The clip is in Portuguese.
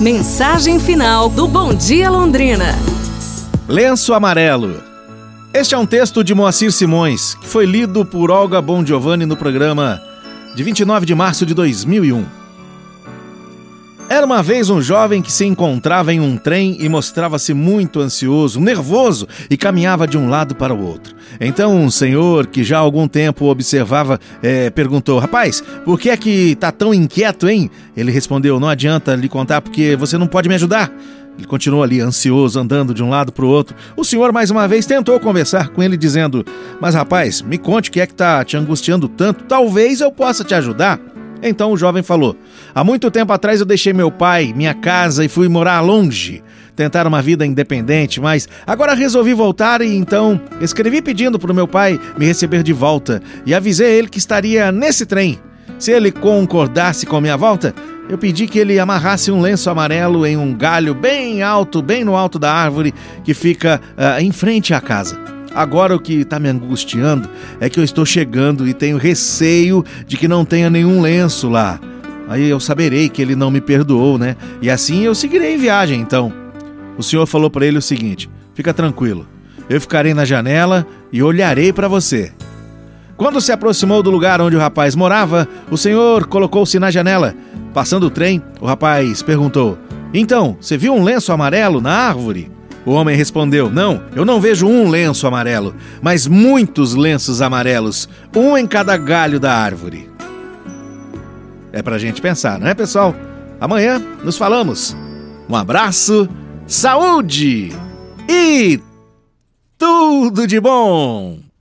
Mensagem final do Bom Dia Londrina. Lenço Amarelo. Este é um texto de Moacir Simões, que foi lido por Olga Bon Giovanni no programa de 29 de março de 2001. Era uma vez um jovem que se encontrava em um trem e mostrava-se muito ansioso, nervoso e caminhava de um lado para o outro. Então um senhor que já há algum tempo observava é, perguntou: Rapaz, por que é que tá tão inquieto, hein? Ele respondeu: Não adianta lhe contar porque você não pode me ajudar. Ele continuou ali ansioso, andando de um lado para o outro. O senhor mais uma vez tentou conversar com ele, dizendo: Mas rapaz, me conte o que é que tá te angustiando tanto, talvez eu possa te ajudar. Então o jovem falou: Há muito tempo atrás eu deixei meu pai, minha casa e fui morar longe. Tentar uma vida independente, mas agora resolvi voltar e então escrevi pedindo para o meu pai me receber de volta e avisei ele que estaria nesse trem. Se ele concordasse com minha volta, eu pedi que ele amarrasse um lenço amarelo em um galho bem alto, bem no alto da árvore que fica uh, em frente à casa. Agora o que está me angustiando é que eu estou chegando e tenho receio de que não tenha nenhum lenço lá. Aí eu saberei que ele não me perdoou, né? E assim eu seguirei em viagem, então. O senhor falou para ele o seguinte: fica tranquilo, eu ficarei na janela e olharei para você. Quando se aproximou do lugar onde o rapaz morava, o senhor colocou-se na janela. Passando o trem, o rapaz perguntou: Então, você viu um lenço amarelo na árvore? O homem respondeu: Não, eu não vejo um lenço amarelo, mas muitos lenços amarelos, um em cada galho da árvore. É pra gente pensar, não é, pessoal? Amanhã nos falamos. Um abraço, saúde e tudo de bom!